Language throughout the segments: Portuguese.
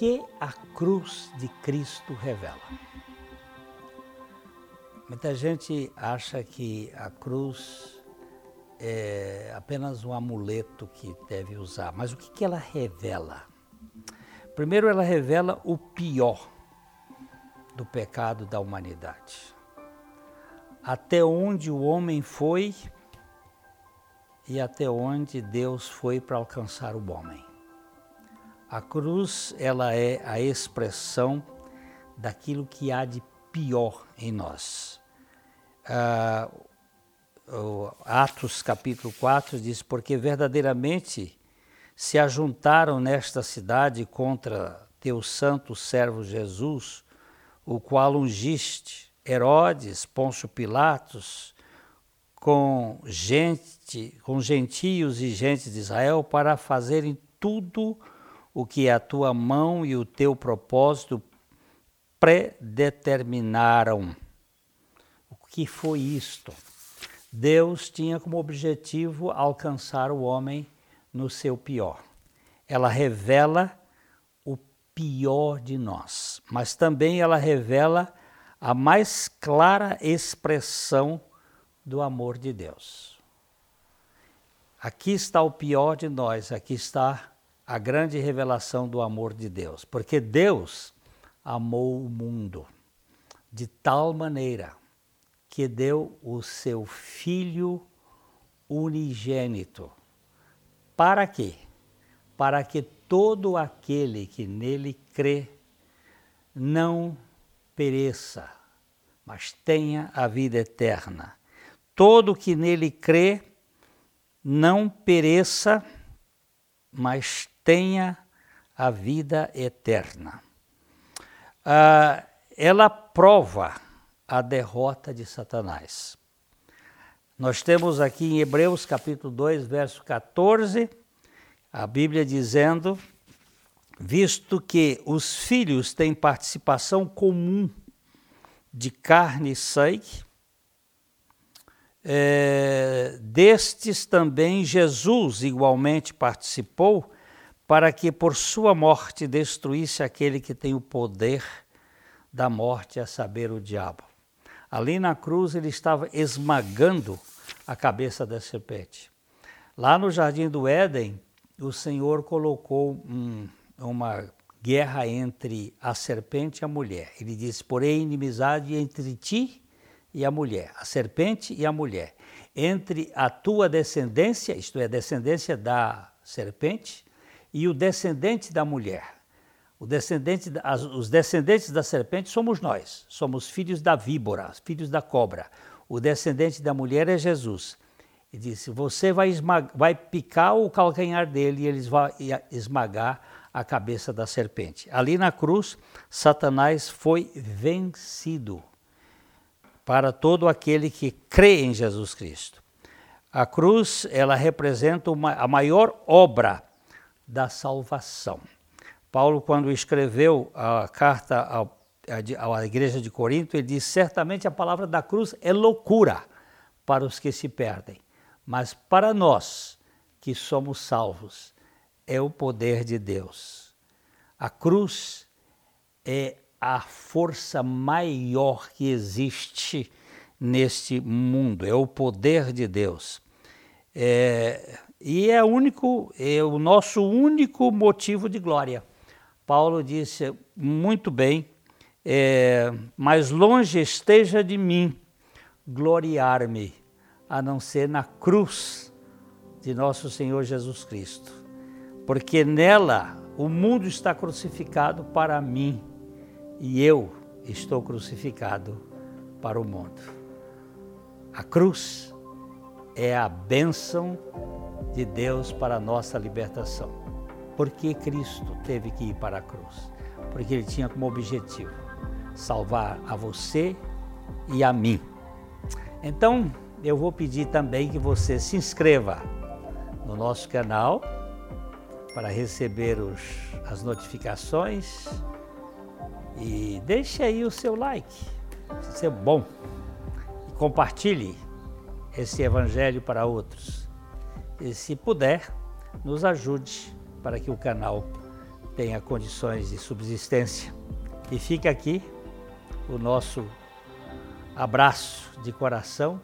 que a cruz de Cristo revela? Muita gente acha que a cruz é apenas um amuleto que deve usar, mas o que, que ela revela? Primeiro, ela revela o pior do pecado da humanidade. Até onde o homem foi e até onde Deus foi para alcançar o homem. A cruz, ela é a expressão daquilo que há de pior em nós. Ah, Atos capítulo 4 diz: Porque verdadeiramente se ajuntaram nesta cidade contra teu santo servo Jesus, o qual ungiste, Herodes, Pôncio Pilatos, com gente, com gentios e gente de Israel, para fazerem tudo o que a tua mão e o teu propósito predeterminaram. O que foi isto? Deus tinha como objetivo alcançar o homem no seu pior. Ela revela o pior de nós, mas também ela revela a mais clara expressão do amor de Deus. Aqui está o pior de nós, aqui está a grande revelação do amor de Deus, porque Deus amou o mundo de tal maneira que deu o seu Filho unigênito. Para quê? Para que todo aquele que nele crê não pereça, mas tenha a vida eterna. Todo que nele crê não pereça, mas tenha a vida eterna. Ah, ela prova a derrota de Satanás. Nós temos aqui em Hebreus capítulo 2, verso 14, a Bíblia dizendo: visto que os filhos têm participação comum de carne e sangue, é, destes também Jesus igualmente participou, para que por sua morte destruísse aquele que tem o poder da morte, a saber, o diabo. Ali na cruz ele estava esmagando a cabeça da serpente. Lá no jardim do Éden, o Senhor colocou um, uma guerra entre a serpente e a mulher. Ele disse: Porém, inimizade entre ti e a mulher, a serpente e a mulher, entre a tua descendência, isto é, a descendência da serpente, e o descendente da mulher. Descendente, os descendentes da serpente somos nós, somos filhos da víbora, filhos da cobra. O descendente da mulher é Jesus. E disse: Você vai, vai picar o calcanhar dele e eles vão esmagar a cabeça da serpente. Ali na cruz, Satanás foi vencido para todo aquele que crê em Jesus Cristo. A cruz, ela representa uma, a maior obra da salvação. Paulo, quando escreveu a carta à igreja de Corinto, ele diz: certamente a palavra da cruz é loucura para os que se perdem, mas para nós que somos salvos, é o poder de Deus. A cruz é a força maior que existe neste mundo, é o poder de Deus. É, e é, único, é o nosso único motivo de glória. Paulo disse muito bem, é, mais longe esteja de mim gloriar-me, a não ser na cruz de nosso Senhor Jesus Cristo, porque nela o mundo está crucificado para mim e eu estou crucificado para o mundo. A cruz é a bênção de Deus para a nossa libertação. Por que Cristo teve que ir para a cruz? Porque ele tinha como objetivo salvar a você e a mim. Então, eu vou pedir também que você se inscreva no nosso canal para receber os, as notificações e deixe aí o seu like, se é bom. E compartilhe esse evangelho para outros. E se puder, nos ajude para que o canal tenha condições de subsistência. E fica aqui o nosso abraço de coração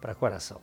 para coração.